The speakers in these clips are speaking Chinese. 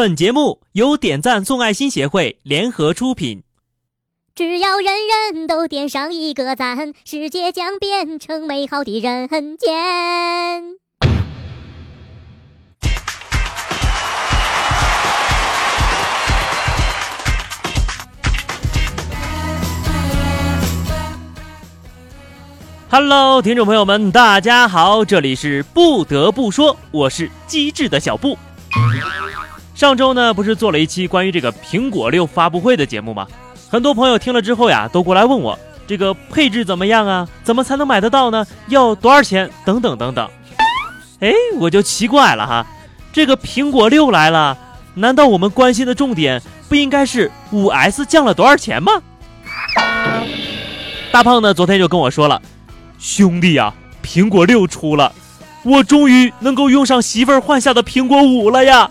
本节目由点赞送爱心协会联合出品。只要人人都点上一个赞，世界将变成美好的人间。Hello，听众朋友们，大家好，这里是不得不说，我是机智的小布。上周呢，不是做了一期关于这个苹果六发布会的节目吗？很多朋友听了之后呀，都过来问我这个配置怎么样啊？怎么才能买得到呢？要多少钱？等等等等。哎，我就奇怪了哈，这个苹果六来了，难道我们关心的重点不应该是五 S 降了多少钱吗？大胖呢，昨天就跟我说了。兄弟呀，苹果六出了，我终于能够用上媳妇儿换下的苹果五了呀。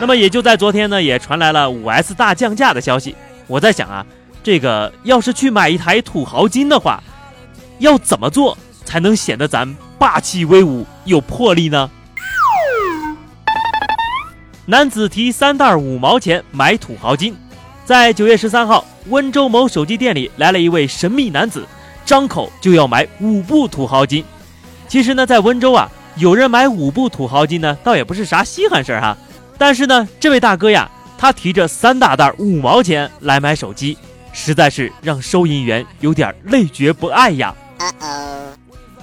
那么也就在昨天呢，也传来了五 S 大降价的消息。我在想啊，这个要是去买一台土豪金的话，要怎么做才能显得咱霸气威武有魄力呢？男子提三袋五毛钱买土豪金，在九月十三号，温州某手机店里来了一位神秘男子。张口就要买五部土豪金，其实呢，在温州啊，有人买五部土豪金呢，倒也不是啥稀罕事儿哈。但是呢，这位大哥呀，他提着三大袋五毛钱来买手机，实在是让收银员有点累觉不爱呀。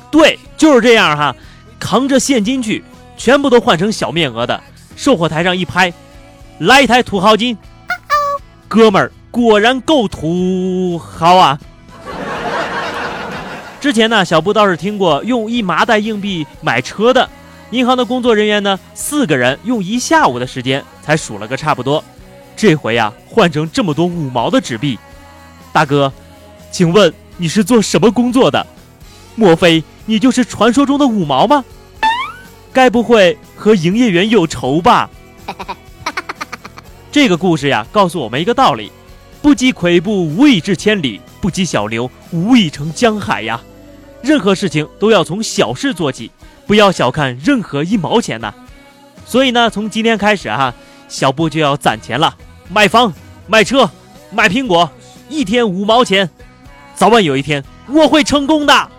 对，就是这样哈，扛着现金去，全部都换成小面额的。售货台上一拍，来一台土豪金，哥们儿果然够土豪啊。之前呢，小布倒是听过用一麻袋硬币买车的，银行的工作人员呢，四个人用一下午的时间才数了个差不多。这回呀，换成这么多五毛的纸币，大哥，请问你是做什么工作的？莫非你就是传说中的五毛吗？该不会和营业员有仇吧？这个故事呀，告诉我们一个道理：不积跬步，无以至千里。不积小流，无以成江海呀！任何事情都要从小事做起，不要小看任何一毛钱呐。所以呢，从今天开始哈，小布就要攒钱了，买房、买车、买苹果，一天五毛钱，早晚有一天我会成功的。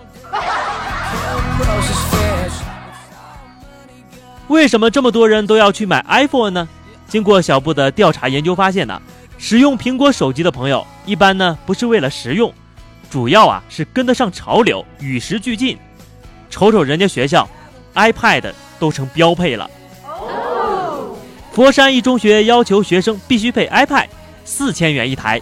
为什么这么多人都要去买 iPhone 呢？经过小布的调查研究发现呢。使用苹果手机的朋友，一般呢不是为了实用，主要啊是跟得上潮流，与时俱进。瞅瞅人家学校，iPad 都成标配了。佛山一中学要求学生必须配 iPad，四千元一台。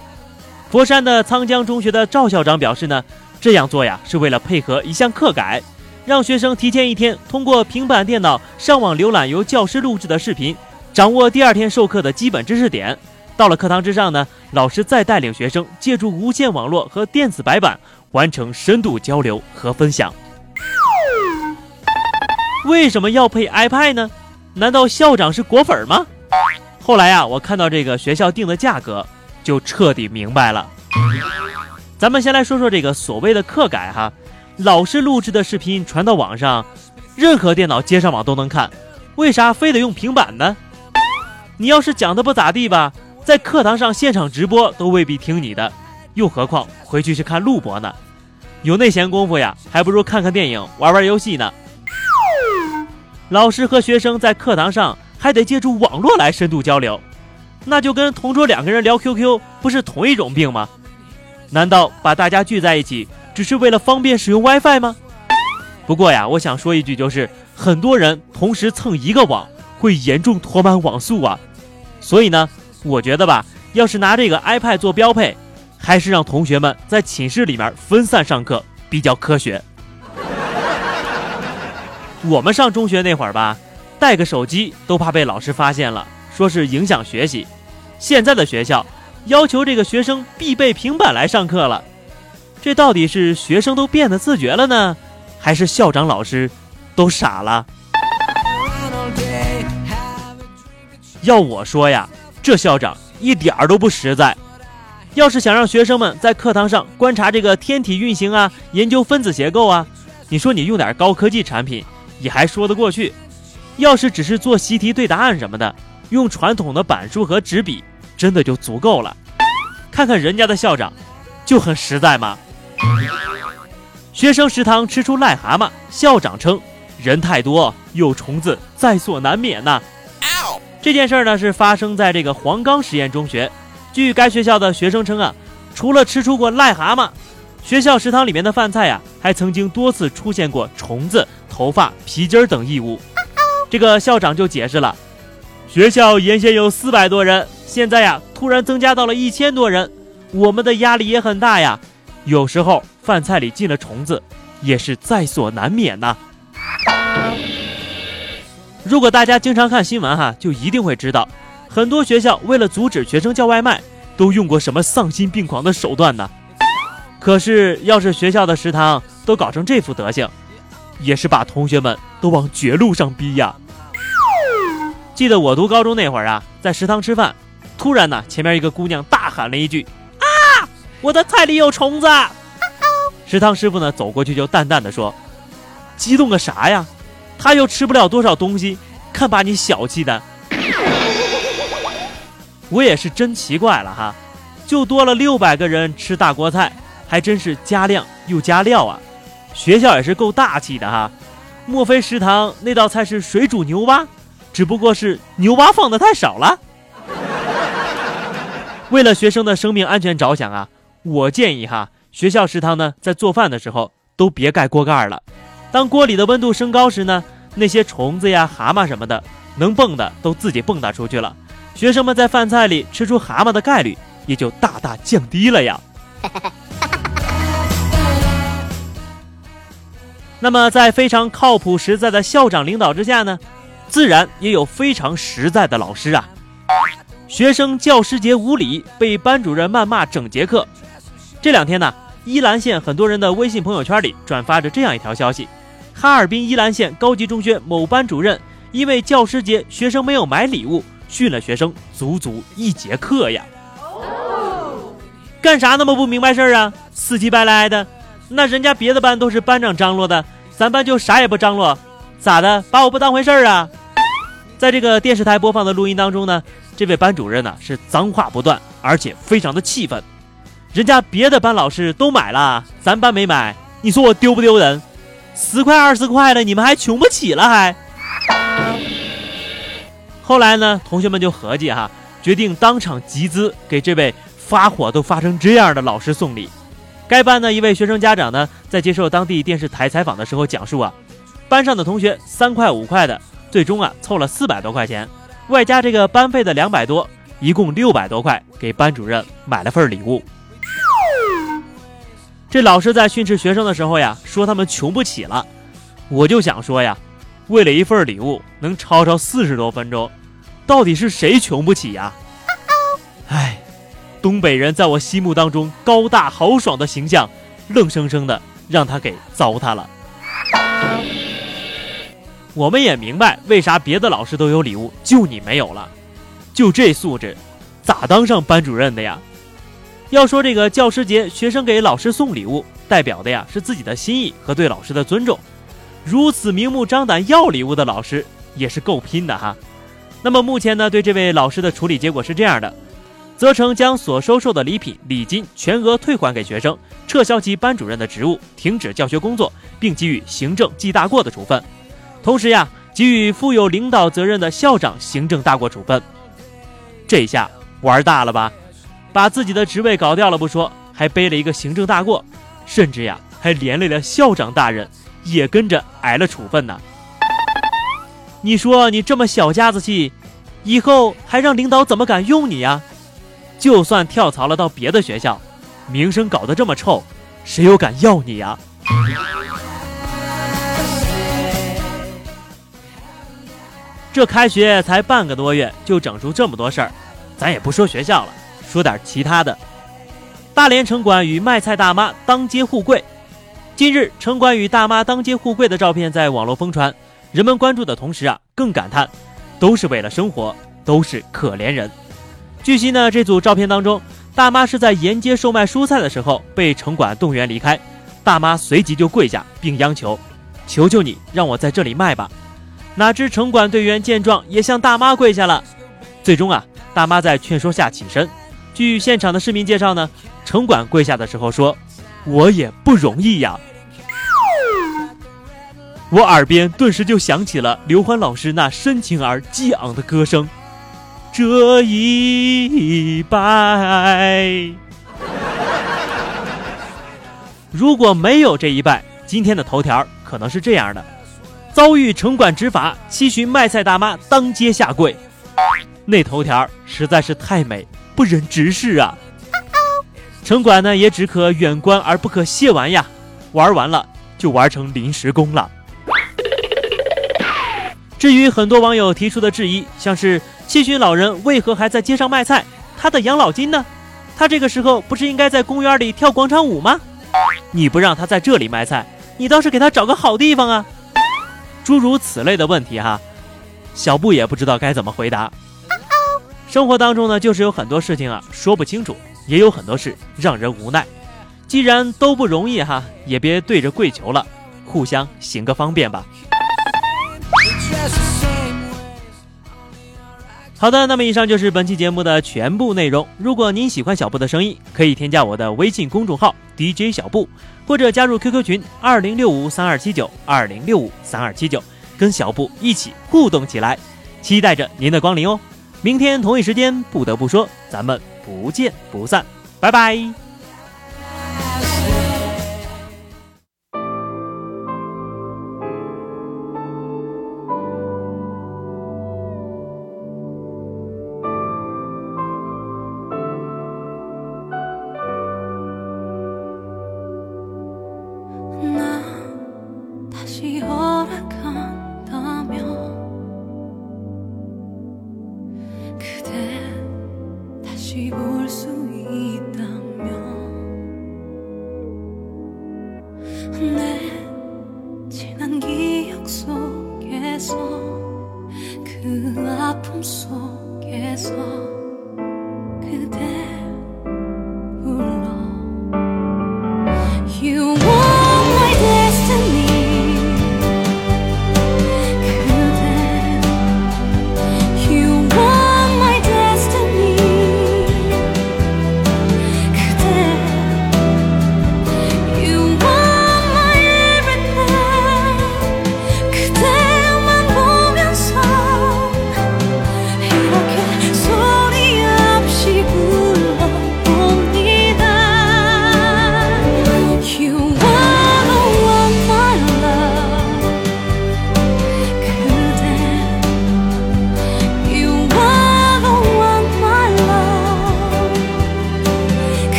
佛山的沧江中学的赵校长表示呢，这样做呀是为了配合一项课改，让学生提前一天通过平板电脑上网浏览由教师录制的视频，掌握第二天授课的基本知识点。到了课堂之上呢，老师再带领学生借助无线网络和电子白板完成深度交流和分享。为什么要配 iPad 呢？难道校长是果粉吗？后来啊，我看到这个学校定的价格，就彻底明白了。咱们先来说说这个所谓的课改哈，老师录制的视频传到网上，任何电脑接上网都能看，为啥非得用平板呢？你要是讲的不咋地吧？在课堂上现场直播都未必听你的，又何况回去是看录播呢？有那闲工夫呀，还不如看看电影、玩玩游戏呢。老师和学生在课堂上还得借助网络来深度交流，那就跟同桌两个人聊 QQ 不是同一种病吗？难道把大家聚在一起只是为了方便使用 WiFi 吗？不过呀，我想说一句，就是很多人同时蹭一个网会严重拖慢网速啊，所以呢。我觉得吧，要是拿这个 iPad 做标配，还是让同学们在寝室里面分散上课比较科学。我们上中学那会儿吧，带个手机都怕被老师发现了，说是影响学习。现在的学校要求这个学生必备平板来上课了，这到底是学生都变得自觉了呢，还是校长老师都傻了？要我说呀。这校长一点儿都不实在。要是想让学生们在课堂上观察这个天体运行啊，研究分子结构啊，你说你用点高科技产品也还说得过去。要是只是做习题、对答案什么的，用传统的板书和纸笔，真的就足够了。看看人家的校长，就很实在嘛。学生食堂吃出癞蛤蟆，校长称人太多有虫子在所难免呐。这件事儿呢是发生在这个黄冈实验中学。据该学校的学生称啊，除了吃出过癞蛤蟆，学校食堂里面的饭菜呀，还曾经多次出现过虫子、头发、皮筋儿等异物。这个校长就解释了，学校原先有四百多人，现在呀突然增加到了一千多人，我们的压力也很大呀。有时候饭菜里进了虫子，也是在所难免呐。如果大家经常看新闻哈，就一定会知道。很多学校为了阻止学生叫外卖，都用过什么丧心病狂的手段呢？可是，要是学校的食堂都搞成这副德行，也是把同学们都往绝路上逼呀！记得我读高中那会儿啊，在食堂吃饭，突然呢，前面一个姑娘大喊了一句：“啊，我的菜里有虫子！”食堂师傅呢走过去就淡淡的说：“激动个啥呀？他又吃不了多少东西，看把你小气的。”我也是真奇怪了哈，就多了六百个人吃大锅菜，还真是加量又加料啊！学校也是够大气的哈，莫非食堂那道菜是水煮牛蛙？只不过是牛蛙放的太少了。为了学生的生命安全着想啊，我建议哈，学校食堂呢在做饭的时候都别盖锅盖了，当锅里的温度升高时呢，那些虫子呀、蛤蟆什么的能蹦的都自己蹦跶出去了。学生们在饭菜里吃出蛤蟆的概率也就大大降低了呀。那么，在非常靠谱实在的校长领导之下呢，自然也有非常实在的老师啊。学生教师节无礼，被班主任谩骂整节课。这两天呢，伊兰县很多人的微信朋友圈里转发着这样一条消息：哈尔滨伊兰县高级中学某班主任因为教师节学生没有买礼物。训了学生足足一节课呀！干啥那么不明白事儿啊？死乞白赖的！那人家别的班都是班长张罗的，咱班就啥也不张罗，咋的？把我不当回事儿啊？在这个电视台播放的录音当中呢，这位班主任呢是脏话不断，而且非常的气愤。人家别的班老师都买了，咱班没买，你说我丢不丢人？十块二十块的，你们还穷不起了还？后来呢，同学们就合计哈，决定当场集资给这位发火都发成这样的老师送礼。该班的一位学生家长呢，在接受当地电视台采访的时候讲述啊，班上的同学三块五块的，最终啊凑了四百多块钱，外加这个班费的两百多，一共六百多块，给班主任买了份礼物。这老师在训斥学生的时候呀，说他们穷不起了，我就想说呀。为了一份礼物能吵吵四十多分钟，到底是谁穷不起呀？哎，东北人在我心目当中高大豪爽的形象，愣生生的让他给糟蹋了。我们也明白为啥别的老师都有礼物，就你没有了，就这素质，咋当上班主任的呀？要说这个教师节，学生给老师送礼物，代表的呀是自己的心意和对老师的尊重。如此明目张胆要礼物的老师也是够拼的哈。那么目前呢，对这位老师的处理结果是这样的：责成将所收受的礼品礼金全额退还给学生，撤销其班主任的职务，停止教学工作，并给予行政记大过的处分。同时呀，给予负有领导责任的校长行政大过处分。这下玩大了吧？把自己的职位搞掉了不说，还背了一个行政大过，甚至呀，还连累了校长大人。也跟着挨了处分呢。你说你这么小家子气，以后还让领导怎么敢用你呀？就算跳槽了到别的学校，名声搞得这么臭，谁又敢要你呀？这开学才半个多月，就整出这么多事儿，咱也不说学校了，说点其他的。大连城管与卖菜大妈当街互跪。近日，城管与大妈当街互跪的照片在网络疯传，人们关注的同时啊，更感叹，都是为了生活，都是可怜人。据悉呢，这组照片当中，大妈是在沿街售卖蔬菜的时候被城管动员离开，大妈随即就跪下并央求：“求求你让我在这里卖吧。”哪知城管队员见状也向大妈跪下了。最终啊，大妈在劝说下起身。据现场的市民介绍呢，城管跪下的时候说：“我也不容易呀。”我耳边顿时就响起了刘欢老师那深情而激昂的歌声：“这一拜。”如果没有这一拜，今天的头条可能是这样的：遭遇城管执法，七旬卖菜大妈当街下跪。那头条实在是太美，不忍直视啊！城管呢，也只可远观而不可亵玩呀。玩完了就玩成临时工了。至于很多网友提出的质疑，像是七旬老人为何还在街上卖菜？他的养老金呢？他这个时候不是应该在公园里跳广场舞吗？你不让他在这里卖菜，你倒是给他找个好地方啊！诸如此类的问题哈，小布也不知道该怎么回答。生活当中呢，就是有很多事情啊说不清楚，也有很多事让人无奈。既然都不容易哈，也别对着跪求了，互相行个方便吧。好的，那么以上就是本期节目的全部内容。如果您喜欢小布的声音，可以添加我的微信公众号 DJ 小布，或者加入 QQ 群二零六五三二七九二零六五三二七九，跟小布一起互动起来。期待着您的光临哦！明天同一时间，不得不说，咱们不见不散，拜拜。 내 지난 기억 속에서 그 아픔 속에서